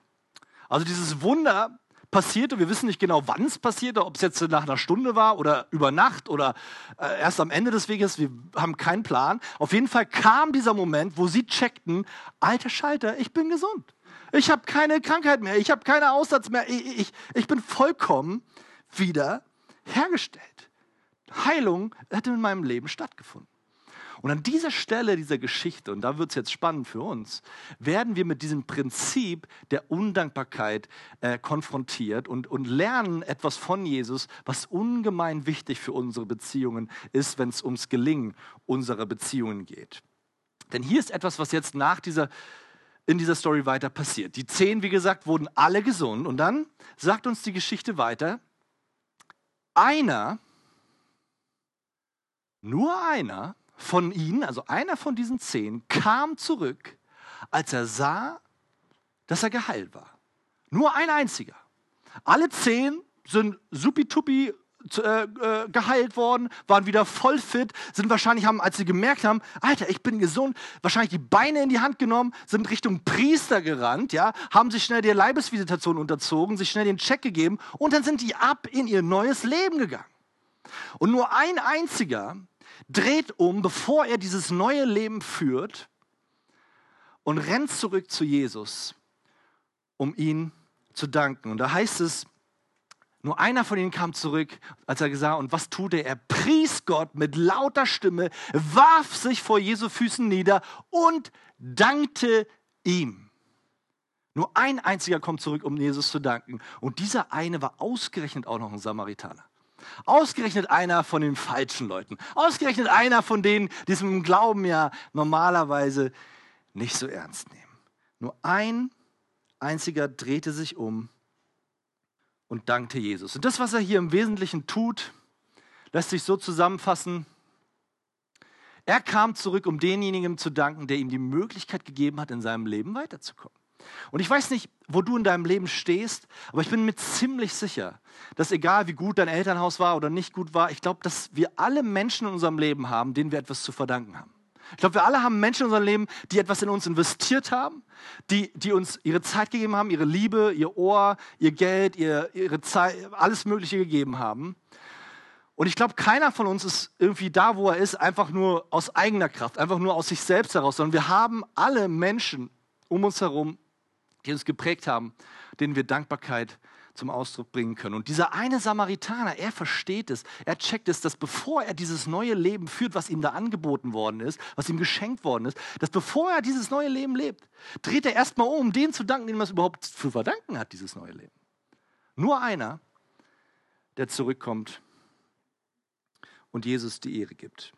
Also dieses Wunder passierte, wir wissen nicht genau, wann es passierte, ob es jetzt nach einer Stunde war oder über Nacht oder äh, erst am Ende des Weges, wir haben keinen Plan. Auf jeden Fall kam dieser Moment, wo sie checkten, alter Schalter, ich bin gesund. Ich habe keine Krankheit mehr, ich habe keinen Aussatz mehr, ich, ich, ich bin vollkommen wieder hergestellt. Heilung hätte in meinem Leben stattgefunden. Und an dieser Stelle dieser Geschichte, und da wird es jetzt spannend für uns, werden wir mit diesem Prinzip der Undankbarkeit äh, konfrontiert und, und lernen etwas von Jesus, was ungemein wichtig für unsere Beziehungen ist, wenn es ums Gelingen unserer Beziehungen geht. Denn hier ist etwas, was jetzt nach dieser, in dieser Story weiter passiert. Die zehn, wie gesagt, wurden alle gesund und dann sagt uns die Geschichte weiter, einer nur einer von ihnen, also einer von diesen zehn, kam zurück, als er sah, dass er geheilt war. Nur ein einziger. Alle zehn sind supituppi äh, äh, geheilt worden, waren wieder voll fit, sind wahrscheinlich, haben, als sie gemerkt haben, Alter, ich bin gesund, wahrscheinlich die Beine in die Hand genommen, sind Richtung Priester gerannt, ja, haben sich schnell der Leibesvisitation unterzogen, sich schnell den Check gegeben und dann sind die ab in ihr neues Leben gegangen. Und nur ein einziger dreht um, bevor er dieses neue Leben führt und rennt zurück zu Jesus, um ihn zu danken. Und da heißt es, nur einer von ihnen kam zurück, als er gesagt, und was tut er? Er pries Gott mit lauter Stimme, warf sich vor Jesu Füßen nieder und dankte ihm. Nur ein einziger kommt zurück, um Jesus zu danken. Und dieser eine war ausgerechnet auch noch ein Samaritaner. Ausgerechnet einer von den falschen Leuten. Ausgerechnet einer von denen, die es mit dem Glauben ja normalerweise nicht so ernst nehmen. Nur ein einziger drehte sich um und dankte Jesus. Und das, was er hier im Wesentlichen tut, lässt sich so zusammenfassen. Er kam zurück, um denjenigen zu danken, der ihm die Möglichkeit gegeben hat, in seinem Leben weiterzukommen. Und ich weiß nicht, wo du in deinem Leben stehst, aber ich bin mir ziemlich sicher, dass egal wie gut dein Elternhaus war oder nicht gut war, ich glaube, dass wir alle Menschen in unserem Leben haben, denen wir etwas zu verdanken haben. Ich glaube, wir alle haben Menschen in unserem Leben, die etwas in uns investiert haben, die, die uns ihre Zeit gegeben haben, ihre Liebe, ihr Ohr, ihr Geld, ihr, ihre Zeit, alles Mögliche gegeben haben. Und ich glaube, keiner von uns ist irgendwie da, wo er ist, einfach nur aus eigener Kraft, einfach nur aus sich selbst heraus, sondern wir haben alle Menschen um uns herum, die uns geprägt haben, denen wir Dankbarkeit zum Ausdruck bringen können. Und dieser eine Samaritaner, er versteht es, er checkt es, dass bevor er dieses neue Leben führt, was ihm da angeboten worden ist, was ihm geschenkt worden ist, dass bevor er dieses neue Leben lebt, dreht er erstmal um, um den zu danken, dem er es überhaupt zu verdanken hat, dieses neue Leben. Nur einer, der zurückkommt und Jesus die Ehre gibt.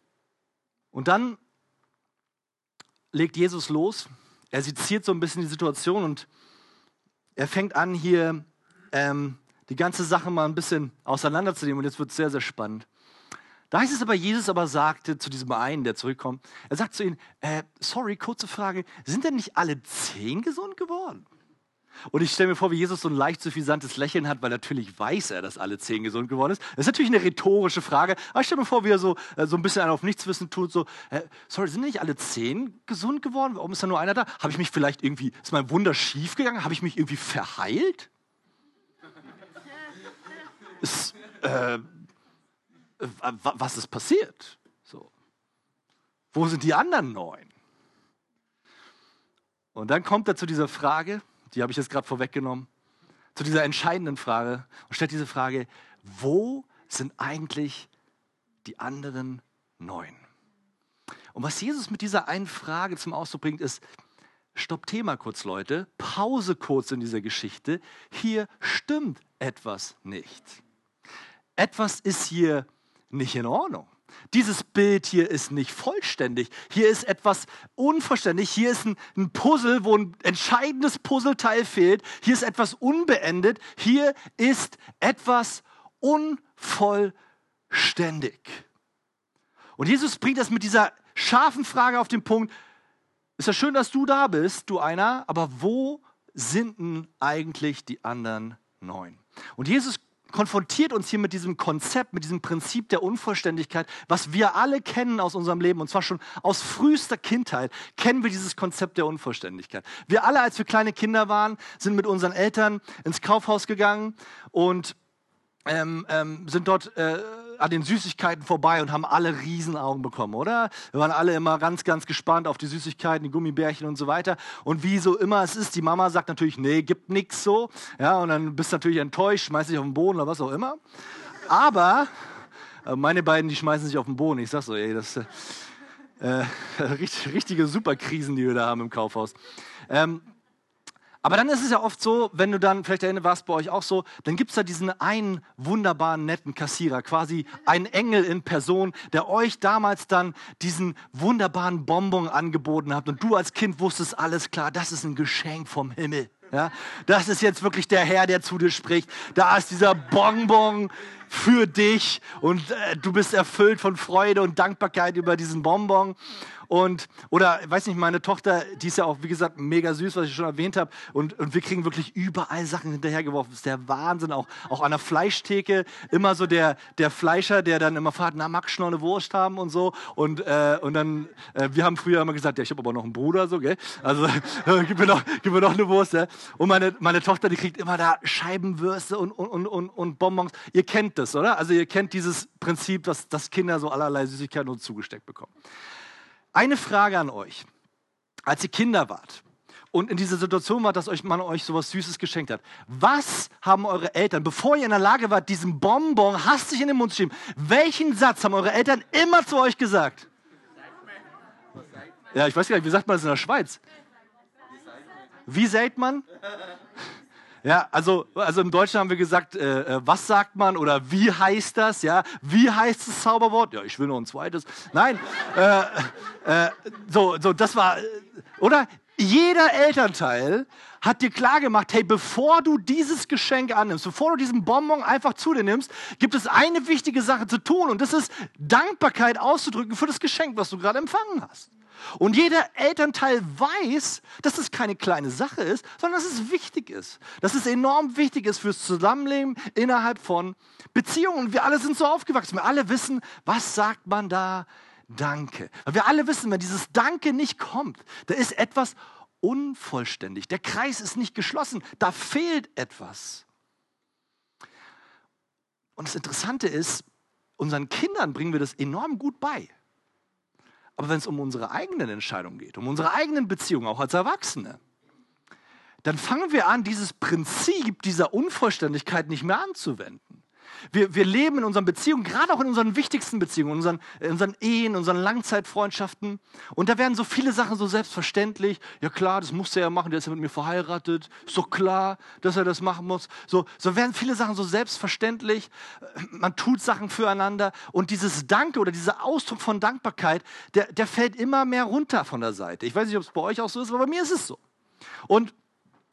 Und dann legt Jesus los, er seziert so ein bisschen die Situation und er fängt an, hier ähm, die ganze Sache mal ein bisschen auseinanderzunehmen und jetzt wird es sehr, sehr spannend. Da heißt es aber, Jesus aber sagte zu diesem einen, der zurückkommt, er sagt zu ihnen, äh, sorry, kurze Frage, sind denn nicht alle zehn gesund geworden? Und ich stelle mir vor, wie Jesus so ein leicht suffisantes Lächeln hat, weil natürlich weiß er, dass alle zehn gesund geworden ist. Das ist natürlich eine rhetorische Frage, aber ich stelle mir vor, wie er so, äh, so ein bisschen einen auf Nichtswissen tut, so, äh, sorry, sind nicht alle zehn gesund geworden? Warum ist da nur einer da? Habe ich mich vielleicht irgendwie, ist mein Wunder schief gegangen? Habe ich mich irgendwie verheilt? [laughs] ist, äh, was ist passiert? So. Wo sind die anderen neun? Und dann kommt er zu dieser Frage, die habe ich jetzt gerade vorweggenommen, zu dieser entscheidenden Frage. Und stellt diese Frage, wo sind eigentlich die anderen neun? Und was Jesus mit dieser einen Frage zum Ausdruck bringt, ist, stopp Thema kurz, Leute, Pause kurz in dieser Geschichte, hier stimmt etwas nicht. Etwas ist hier nicht in Ordnung. Dieses Bild hier ist nicht vollständig. Hier ist etwas unvollständig. Hier ist ein, Puzzle, wo ein entscheidendes Puzzleteil fehlt. Hier ist etwas unbeendet. Hier ist etwas unvollständig. Und Jesus bringt das mit dieser scharfen Frage auf den Punkt. Ist ja schön, dass du da bist, du einer, aber wo sind denn eigentlich die anderen neun? Und Jesus konfrontiert uns hier mit diesem Konzept, mit diesem Prinzip der Unvollständigkeit, was wir alle kennen aus unserem Leben, und zwar schon aus frühester Kindheit, kennen wir dieses Konzept der Unvollständigkeit. Wir alle, als wir kleine Kinder waren, sind mit unseren Eltern ins Kaufhaus gegangen und ähm, ähm, sind dort äh, an den Süßigkeiten vorbei und haben alle Riesenaugen bekommen, oder? Wir waren alle immer ganz, ganz gespannt auf die Süßigkeiten, die Gummibärchen und so weiter. Und wie so immer es ist, die Mama sagt natürlich, nee, gibt nichts so. Ja, und dann bist du natürlich enttäuscht, schmeißt dich auf den Boden oder was auch immer. Aber äh, meine beiden, die schmeißen sich auf den Boden. Ich sag so, ey, das äh, [laughs] richtige Superkrisen, die wir da haben im Kaufhaus. Ähm, aber dann ist es ja oft so, wenn du dann, vielleicht erinnert war es bei euch auch so, dann gibt es da diesen einen wunderbaren, netten Kassierer, quasi ein Engel in Person, der euch damals dann diesen wunderbaren Bonbon angeboten hat. Und du als Kind wusstest alles klar, das ist ein Geschenk vom Himmel. Ja, das ist jetzt wirklich der Herr, der zu dir spricht. Da ist dieser Bonbon für dich und äh, du bist erfüllt von Freude und Dankbarkeit über diesen Bonbon. Und, oder, weiß nicht, meine Tochter, die ist ja auch, wie gesagt, mega süß, was ich schon erwähnt habe. Und, und wir kriegen wirklich überall Sachen hinterhergeworfen. Das ist der Wahnsinn. Auch, auch an der Fleischtheke immer so der, der Fleischer, der dann immer fragt, na, magst du eine Wurst haben und so. Und, äh, und dann, äh, wir haben früher immer gesagt, ja, ich habe aber noch einen Bruder, so, gell? Also, [laughs] gib, mir noch, gib mir noch eine Wurst, ja? Und meine, meine Tochter, die kriegt immer da Scheibenwürste und, und, und, und Bonbons. Ihr kennt das, oder? Also, ihr kennt dieses Prinzip, dass, dass Kinder so allerlei Süßigkeiten uns zugesteckt bekommen. Eine Frage an euch. Als ihr Kinder wart und in dieser Situation wart, dass euch man euch sowas Süßes geschenkt hat, was haben eure Eltern, bevor ihr in der Lage wart, diesen Bonbon hastig in den Mund zu schieben, welchen Satz haben eure Eltern immer zu euch gesagt? Ja, ich weiß gar nicht, wie sagt man das in der Schweiz? Wie seid man? Ja, also, also im Deutschen haben wir gesagt, äh, äh, was sagt man oder wie heißt das? Ja, wie heißt das Zauberwort? Ja, ich will noch ein zweites. Nein, äh, äh, so, so, das war, äh, oder? Jeder Elternteil hat dir klargemacht, hey, bevor du dieses Geschenk annimmst, bevor du diesen Bonbon einfach zu dir nimmst, gibt es eine wichtige Sache zu tun und das ist Dankbarkeit auszudrücken für das Geschenk, was du gerade empfangen hast. Und jeder Elternteil weiß, dass es keine kleine Sache ist, sondern dass es wichtig ist. Dass es enorm wichtig ist fürs Zusammenleben innerhalb von Beziehungen. Wir alle sind so aufgewachsen. Wir alle wissen, was sagt man da? Danke. Weil wir alle wissen, wenn dieses Danke nicht kommt, da ist etwas unvollständig. Der Kreis ist nicht geschlossen. Da fehlt etwas. Und das Interessante ist, unseren Kindern bringen wir das enorm gut bei. Aber wenn es um unsere eigenen Entscheidungen geht, um unsere eigenen Beziehungen, auch als Erwachsene, dann fangen wir an, dieses Prinzip dieser Unvollständigkeit nicht mehr anzuwenden. Wir, wir leben in unseren Beziehungen, gerade auch in unseren wichtigsten Beziehungen, in unseren, in unseren Ehen, unseren Langzeitfreundschaften. Und da werden so viele Sachen so selbstverständlich. Ja klar, das muss er ja machen, der ist ja mit mir verheiratet. Ist doch klar, dass er das machen muss. So, so werden viele Sachen so selbstverständlich. Man tut Sachen füreinander. Und dieses Danke oder dieser Ausdruck von Dankbarkeit, der, der fällt immer mehr runter von der Seite. Ich weiß nicht, ob es bei euch auch so ist, aber bei mir ist es so. Und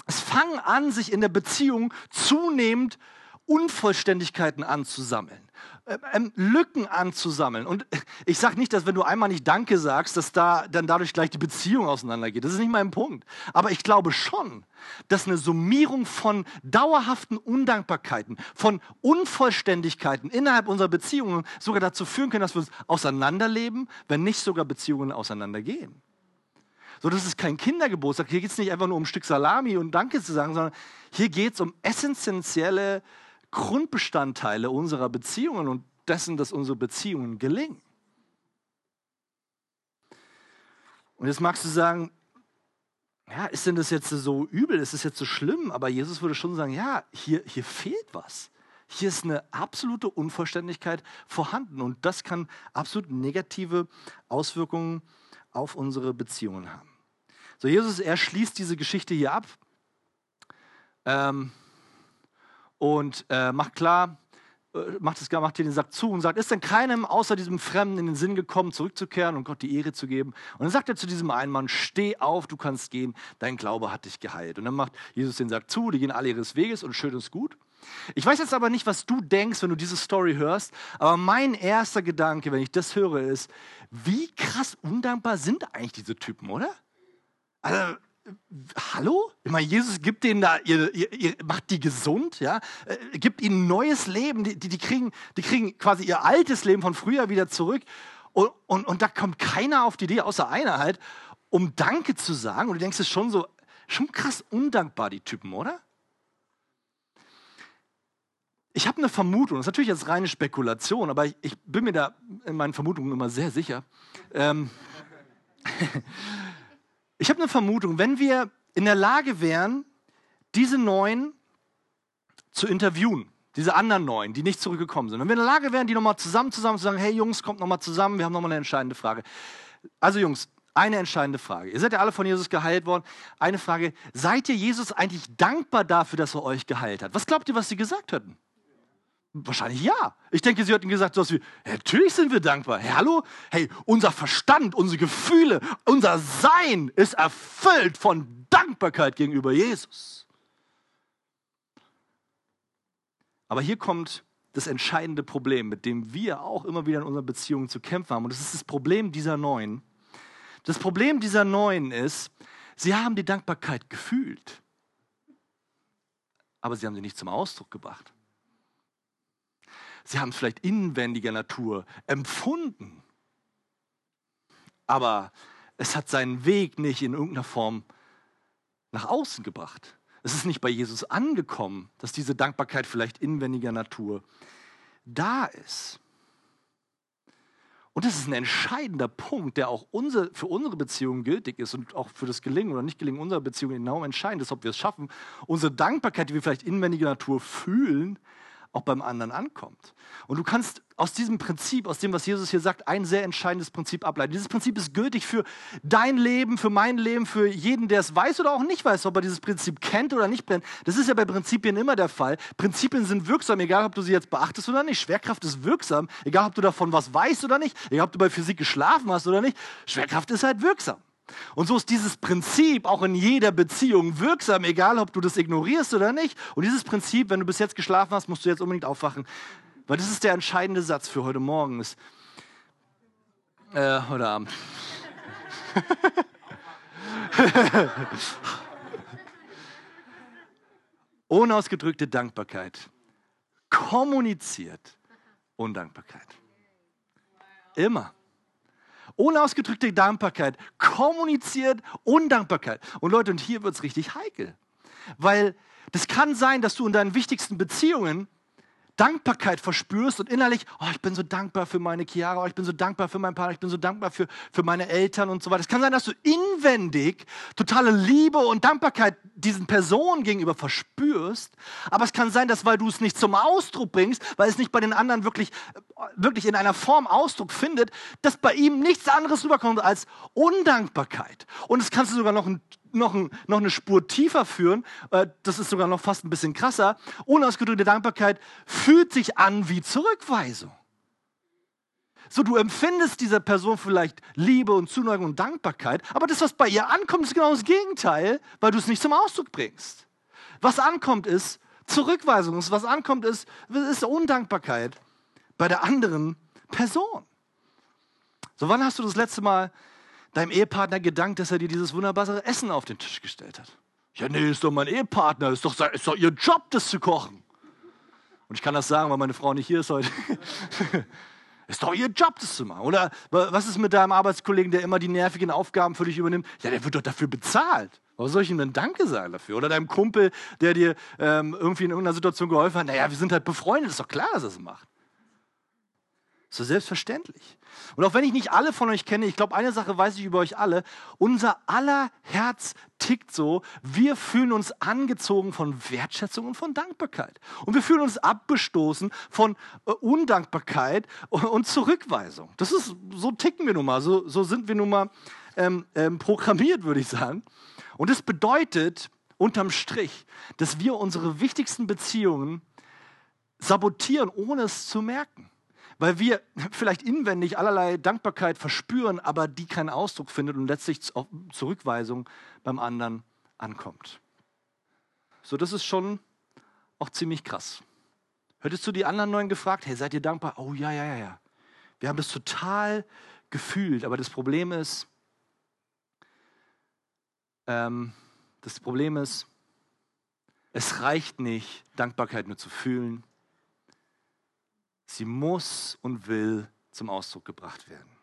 es fangen an, sich in der Beziehung zunehmend Unvollständigkeiten anzusammeln, ähm, ähm, Lücken anzusammeln. Und ich sage nicht, dass wenn du einmal nicht Danke sagst, dass da dann dadurch gleich die Beziehung auseinandergeht. Das ist nicht mein Punkt. Aber ich glaube schon, dass eine Summierung von dauerhaften Undankbarkeiten, von Unvollständigkeiten innerhalb unserer Beziehungen sogar dazu führen können, dass wir uns auseinanderleben, wenn nicht sogar Beziehungen auseinandergehen. So, das ist kein Kindergeburtstag. Hier geht es nicht einfach nur um ein Stück Salami und Danke zu sagen, sondern hier geht es um essentielle Grundbestandteile unserer Beziehungen und dessen, dass unsere Beziehungen gelingen. Und jetzt magst du sagen, ja, ist denn das jetzt so übel, ist das jetzt so schlimm? Aber Jesus würde schon sagen, ja, hier, hier fehlt was. Hier ist eine absolute Unvollständigkeit vorhanden und das kann absolut negative Auswirkungen auf unsere Beziehungen haben. So, Jesus, er schließt diese Geschichte hier ab. Ähm, und äh, macht klar, äh, macht, es, macht hier den Sack zu und sagt, ist denn keinem außer diesem Fremden in den Sinn gekommen, zurückzukehren und Gott die Ehre zu geben? Und dann sagt er zu diesem einen Mann, steh auf, du kannst gehen, dein Glaube hat dich geheilt. Und dann macht Jesus den Sack zu, die gehen alle ihres Weges und schön ist gut. Ich weiß jetzt aber nicht, was du denkst, wenn du diese Story hörst, aber mein erster Gedanke, wenn ich das höre, ist, wie krass undankbar sind eigentlich diese Typen, oder? Also, Hallo? Ich meine, Jesus gibt denen da, ihr, ihr, ihr, macht die gesund, ja, äh, gibt ihnen neues Leben, die, die, die, kriegen, die kriegen quasi ihr altes Leben von früher wieder zurück. Und, und, und da kommt keiner auf die Idee, außer einer halt, um Danke zu sagen. Und du denkst, es ist schon so, schon krass undankbar, die Typen, oder? Ich habe eine Vermutung, das ist natürlich jetzt reine Spekulation, aber ich, ich bin mir da in meinen Vermutungen immer sehr sicher. Ähm, [laughs] Ich habe eine Vermutung, wenn wir in der Lage wären, diese neun zu interviewen, diese anderen neun, die nicht zurückgekommen sind, wenn wir in der Lage wären, die nochmal zusammen zusammen zu sagen, hey Jungs, kommt nochmal zusammen, wir haben nochmal eine entscheidende Frage. Also Jungs, eine entscheidende Frage. Ihr seid ja alle von Jesus geheilt worden. Eine Frage, seid ihr Jesus eigentlich dankbar dafür, dass er euch geheilt hat? Was glaubt ihr, was sie gesagt hätten? Wahrscheinlich ja. Ich denke, sie hätten gesagt, so wie, natürlich sind wir dankbar. Hey, hallo? Hey, unser Verstand, unsere Gefühle, unser Sein ist erfüllt von Dankbarkeit gegenüber Jesus. Aber hier kommt das entscheidende Problem, mit dem wir auch immer wieder in unseren Beziehungen zu kämpfen haben. Und das ist das Problem dieser Neuen. Das Problem dieser Neuen ist, sie haben die Dankbarkeit gefühlt, aber sie haben sie nicht zum Ausdruck gebracht. Sie haben es vielleicht inwendiger Natur empfunden. Aber es hat seinen Weg nicht in irgendeiner Form nach außen gebracht. Es ist nicht bei Jesus angekommen, dass diese Dankbarkeit vielleicht inwendiger Natur da ist. Und das ist ein entscheidender Punkt, der auch unser, für unsere Beziehung gültig ist und auch für das Gelingen oder Nicht-Gelingen unserer Beziehung enorm entscheidend ist, ob wir es schaffen, unsere Dankbarkeit, die wir vielleicht inwendiger Natur fühlen, auch beim anderen ankommt. Und du kannst aus diesem Prinzip, aus dem, was Jesus hier sagt, ein sehr entscheidendes Prinzip ableiten. Dieses Prinzip ist gültig für dein Leben, für mein Leben, für jeden, der es weiß oder auch nicht weiß, ob er dieses Prinzip kennt oder nicht kennt. Das ist ja bei Prinzipien immer der Fall. Prinzipien sind wirksam, egal ob du sie jetzt beachtest oder nicht. Schwerkraft ist wirksam, egal ob du davon was weißt oder nicht, egal ob du bei Physik geschlafen hast oder nicht. Schwerkraft ist halt wirksam. Und so ist dieses Prinzip auch in jeder Beziehung wirksam, egal ob du das ignorierst oder nicht. Und dieses Prinzip, wenn du bis jetzt geschlafen hast, musst du jetzt unbedingt aufwachen. Weil das ist der entscheidende Satz für heute Morgen. Ist, äh, heute Abend. [laughs] Unausgedrückte Dankbarkeit kommuniziert Undankbarkeit. Immer. Unausgedrückte Dankbarkeit kommuniziert Undankbarkeit. Und Leute, und hier wird es richtig heikel. Weil das kann sein, dass du in deinen wichtigsten Beziehungen Dankbarkeit verspürst und innerlich, oh, ich bin so dankbar für meine Chiara, oh, ich bin so dankbar für meinen Partner, ich bin so dankbar für, für meine Eltern und so weiter. Es kann sein, dass du inwendig totale Liebe und Dankbarkeit diesen Personen gegenüber verspürst, aber es kann sein, dass weil du es nicht zum Ausdruck bringst, weil es nicht bei den anderen wirklich, wirklich in einer Form Ausdruck findet, dass bei ihm nichts anderes rüberkommt als Undankbarkeit. Und es kannst du sogar noch ein noch, ein, noch eine Spur tiefer führen. Äh, das ist sogar noch fast ein bisschen krasser. Unausgedrückte Dankbarkeit fühlt sich an wie Zurückweisung. So, du empfindest dieser Person vielleicht Liebe und Zuneigung und Dankbarkeit, aber das, was bei ihr ankommt, ist genau das Gegenteil, weil du es nicht zum Ausdruck bringst. Was ankommt, ist Zurückweisung. Was ankommt, ist, ist Undankbarkeit bei der anderen Person. So, wann hast du das letzte Mal deinem Ehepartner gedankt, dass er dir dieses wunderbare Essen auf den Tisch gestellt hat? Ja, nee, ist doch mein Ehepartner, ist doch, ist doch ihr Job, das zu kochen. Und ich kann das sagen, weil meine Frau nicht hier ist heute. [laughs] ist doch ihr Job, das zu machen. Oder was ist mit deinem Arbeitskollegen, der immer die nervigen Aufgaben für dich übernimmt? Ja, der wird doch dafür bezahlt. Was soll ich ihm denn Danke sagen dafür? Oder deinem Kumpel, der dir ähm, irgendwie in irgendeiner Situation geholfen hat? Naja, wir sind halt befreundet, ist doch klar, dass er es macht. So selbstverständlich. Und auch wenn ich nicht alle von euch kenne, ich glaube, eine Sache weiß ich über euch alle. Unser aller Herz tickt so. Wir fühlen uns angezogen von Wertschätzung und von Dankbarkeit. Und wir fühlen uns abgestoßen von äh, Undankbarkeit und Zurückweisung. Das ist, so ticken wir nun mal. So, so sind wir nun mal ähm, ähm, programmiert, würde ich sagen. Und das bedeutet unterm Strich, dass wir unsere wichtigsten Beziehungen sabotieren, ohne es zu merken weil wir vielleicht inwendig allerlei Dankbarkeit verspüren, aber die keinen Ausdruck findet und letztlich Zurückweisung beim anderen ankommt. So, das ist schon auch ziemlich krass. Hättest du die anderen neun gefragt, hey, seid ihr dankbar? Oh ja, ja, ja, ja. Wir haben das total gefühlt, aber das Problem ist, ähm, das Problem ist, es reicht nicht, Dankbarkeit nur zu fühlen. Sie muss und will zum Ausdruck gebracht werden.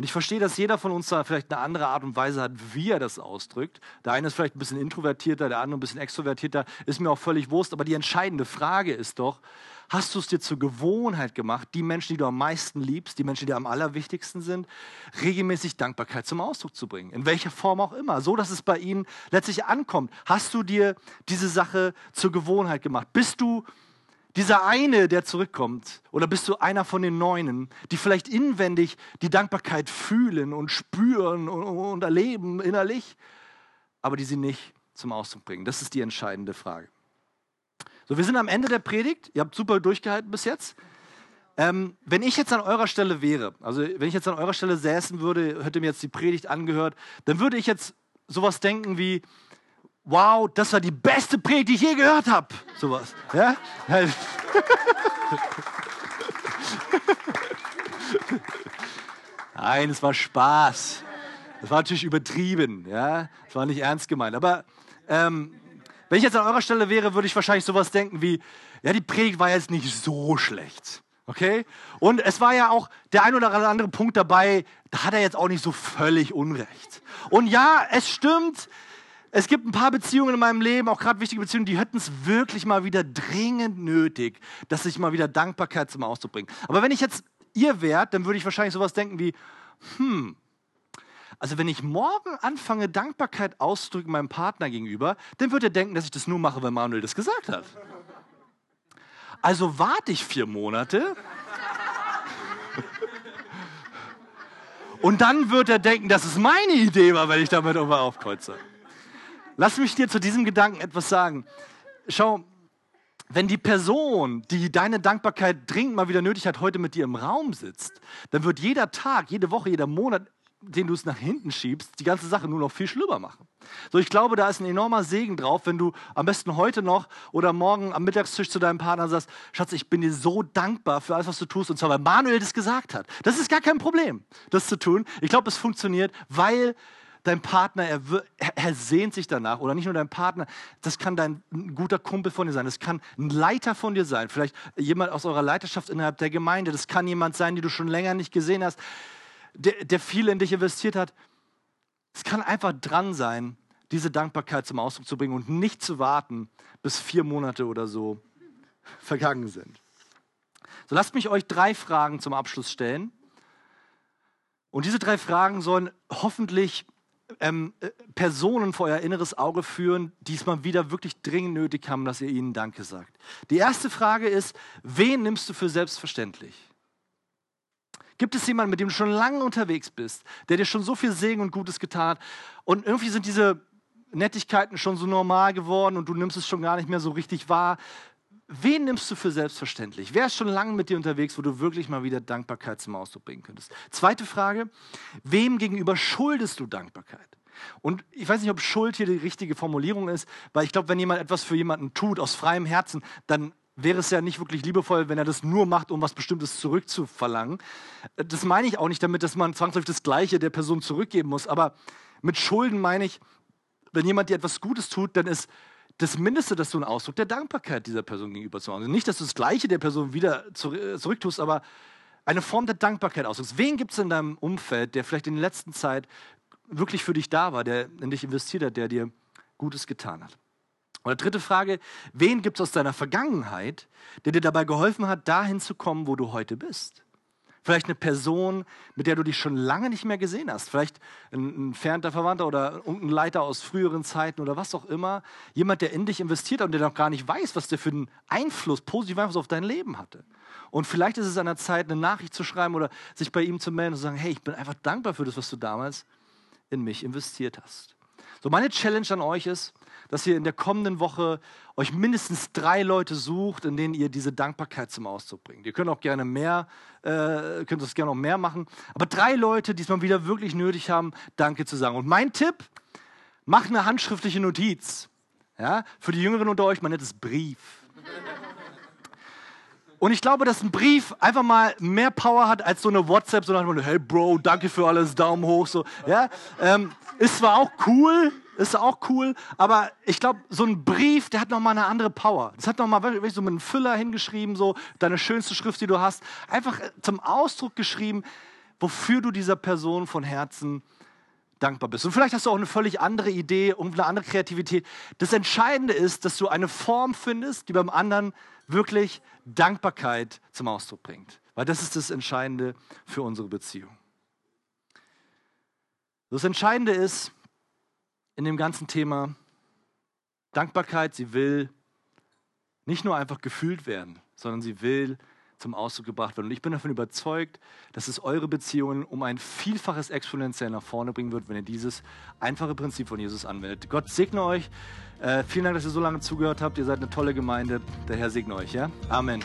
Und ich verstehe, dass jeder von uns da vielleicht eine andere Art und Weise hat, wie er das ausdrückt. Der eine ist vielleicht ein bisschen introvertierter, der andere ein bisschen extrovertierter. Ist mir auch völlig Wurst. Aber die entscheidende Frage ist doch, hast du es dir zur Gewohnheit gemacht, die Menschen, die du am meisten liebst, die Menschen, die am allerwichtigsten sind, regelmäßig Dankbarkeit zum Ausdruck zu bringen? In welcher Form auch immer. So, dass es bei ihnen letztlich ankommt. Hast du dir diese Sache zur Gewohnheit gemacht? Bist du dieser eine, der zurückkommt, oder bist du einer von den Neunen, die vielleicht inwendig die Dankbarkeit fühlen und spüren und, erleben innerlich, aber die sie nicht zum Ausdruck bringen? Das ist die entscheidende Frage. So, wir sind am Ende der Predigt. Ihr habt super durchgehalten bis jetzt. Ähm, wenn ich jetzt an eurer Stelle wäre, also wenn ich jetzt an eurer Stelle säßen würde, hätte mir jetzt die Predigt angehört, dann würde ich jetzt sowas denken wie, wow, das war die beste Predigt, die ich je gehört habe. Sowas. Ja? [laughs] Nein, es war Spaß. Das war natürlich übertrieben. Ja? Das war nicht ernst gemeint. Aber ähm, wenn ich jetzt an eurer Stelle wäre, würde ich wahrscheinlich sowas denken wie, ja, die Predigt war jetzt nicht so schlecht. Okay? Und es war ja auch der ein oder andere Punkt dabei, da hat er jetzt auch nicht so völlig Unrecht. Und ja, es stimmt, es gibt ein paar Beziehungen in meinem Leben, auch gerade wichtige Beziehungen, die hätten es wirklich mal wieder dringend nötig, dass ich mal wieder Dankbarkeit zum Ausdruck bringe. Aber wenn ich jetzt ihr wärt, dann würde ich wahrscheinlich sowas denken wie, hm, also wenn ich morgen anfange, Dankbarkeit auszudrücken meinem Partner gegenüber, dann würde er denken, dass ich das nur mache, weil Manuel das gesagt hat. Also warte ich vier Monate. Und dann wird er denken, dass es meine Idee war, wenn ich damit immer aufkreuze. Lass mich dir zu diesem Gedanken etwas sagen. Schau, wenn die Person, die deine Dankbarkeit dringend mal wieder nötig hat, heute mit dir im Raum sitzt, dann wird jeder Tag, jede Woche, jeder Monat, den du es nach hinten schiebst, die ganze Sache nur noch viel schlimmer machen. So, ich glaube, da ist ein enormer Segen drauf, wenn du am besten heute noch oder morgen am Mittagstisch zu deinem Partner sagst, Schatz, ich bin dir so dankbar für alles, was du tust, und zwar, weil Manuel das gesagt hat. Das ist gar kein Problem, das zu tun. Ich glaube, es funktioniert, weil dein Partner, er, er, sehnt sich danach. Oder nicht nur dein Partner, das kann dein ein guter Kumpel von dir sein. Das kann ein Leiter von dir sein. Vielleicht jemand aus eurer Leiterschaft innerhalb der Gemeinde. Das kann jemand sein, den du schon länger nicht gesehen hast, der, der viel in dich investiert hat. Es kann einfach dran sein, diese Dankbarkeit zum Ausdruck zu bringen und nicht zu warten bis vier Monate oder so vergangen sind. So lasst mich euch drei Fragen zum Abschluss stellen. Und diese drei Fragen sollen hoffentlich ähm, äh, Personen vor euer inneres Auge führen, die es mal wieder wirklich dringend nötig haben, dass ihr ihnen Danke sagt. Die erste Frage ist, wen nimmst du für selbstverständlich? Gibt es jemanden, mit dem du schon lange unterwegs bist, der dir schon so viel Segen und Gutes getan hat und irgendwie sind diese Nettigkeiten schon so normal geworden und du nimmst es schon gar nicht mehr so richtig wahr? Wen nimmst du für selbstverständlich? Wer ist schon lange mit dir unterwegs, wo du wirklich mal wieder Dankbarkeit zum Ausdruck bringen könntest? Zweite Frage, wem gegenüber schuldest du Dankbarkeit? Und ich weiß nicht, ob Schuld hier die richtige Formulierung ist, weil ich glaube, wenn jemand etwas für jemanden tut aus freiem Herzen, dann wäre es ja nicht wirklich liebevoll, wenn er das nur macht, um was Bestimmtes zurückzuverlangen. Das meine ich auch nicht damit, dass man zwangsläufig das Gleiche der Person zurückgeben muss, aber mit Schulden meine ich, wenn jemand dir etwas Gutes tut, dann ist das Mindeste, dass du einen Ausdruck der Dankbarkeit dieser Person gegenüber zu machen. Also nicht, dass du das Gleiche der Person wieder äh, zurücktust, aber eine Form der Dankbarkeit ausdrückst. Wen gibt es in deinem Umfeld, der vielleicht in der letzten Zeit wirklich für dich da war, der in dich investiert hat, der dir Gutes getan hat? Die dritte Frage, wen gibt es aus deiner Vergangenheit, der dir dabei geholfen hat, dahin zu kommen, wo du heute bist? Vielleicht eine Person, mit der du dich schon lange nicht mehr gesehen hast. Vielleicht ein entfernter Verwandter oder ein Leiter aus früheren Zeiten oder was auch immer. Jemand, der in dich investiert hat und der noch gar nicht weiß, was der für einen Einfluss, positiven Einfluss auf dein Leben hatte. Und vielleicht ist es an der Zeit, eine Nachricht zu schreiben oder sich bei ihm zu melden und zu sagen, hey, ich bin einfach dankbar für das, was du damals in mich investiert hast. So, meine Challenge an euch ist, dass ihr in der kommenden Woche euch mindestens drei Leute sucht, in denen ihr diese Dankbarkeit zum Ausdruck bringt. Ihr könnt auch gerne mehr, äh, könnt das gerne auch mehr machen, aber drei Leute, die es mal wieder wirklich nötig haben, Danke zu sagen. Und mein Tipp, mach eine handschriftliche Notiz. Ja, für die Jüngeren unter euch, man nennt es Brief. Und ich glaube, dass ein Brief einfach mal mehr Power hat als so eine WhatsApp, so nach dem hey Bro, danke für alles, Daumen hoch, so. Ja, ähm, ist zwar auch cool, ist auch cool, aber ich glaube, so ein Brief, der hat nochmal eine andere Power. Das hat nochmal wirklich so mit einem Füller hingeschrieben, so deine schönste Schrift, die du hast, einfach äh, zum Ausdruck geschrieben, wofür du dieser Person von Herzen dankbar bist. Und vielleicht hast du auch eine völlig andere Idee und eine andere Kreativität. Das Entscheidende ist, dass du eine Form findest, die beim anderen wirklich Dankbarkeit zum Ausdruck bringt. Weil das ist das Entscheidende für unsere Beziehung. Das Entscheidende ist, in dem ganzen Thema Dankbarkeit, sie will nicht nur einfach gefühlt werden, sondern sie will zum Ausdruck gebracht werden. Und ich bin davon überzeugt, dass es eure Beziehungen um ein Vielfaches exponentiell nach vorne bringen wird, wenn ihr dieses einfache Prinzip von Jesus anwendet. Gott segne euch. Äh, vielen Dank, dass ihr so lange zugehört habt. Ihr seid eine tolle Gemeinde. Der Herr segne euch. Ja? Amen.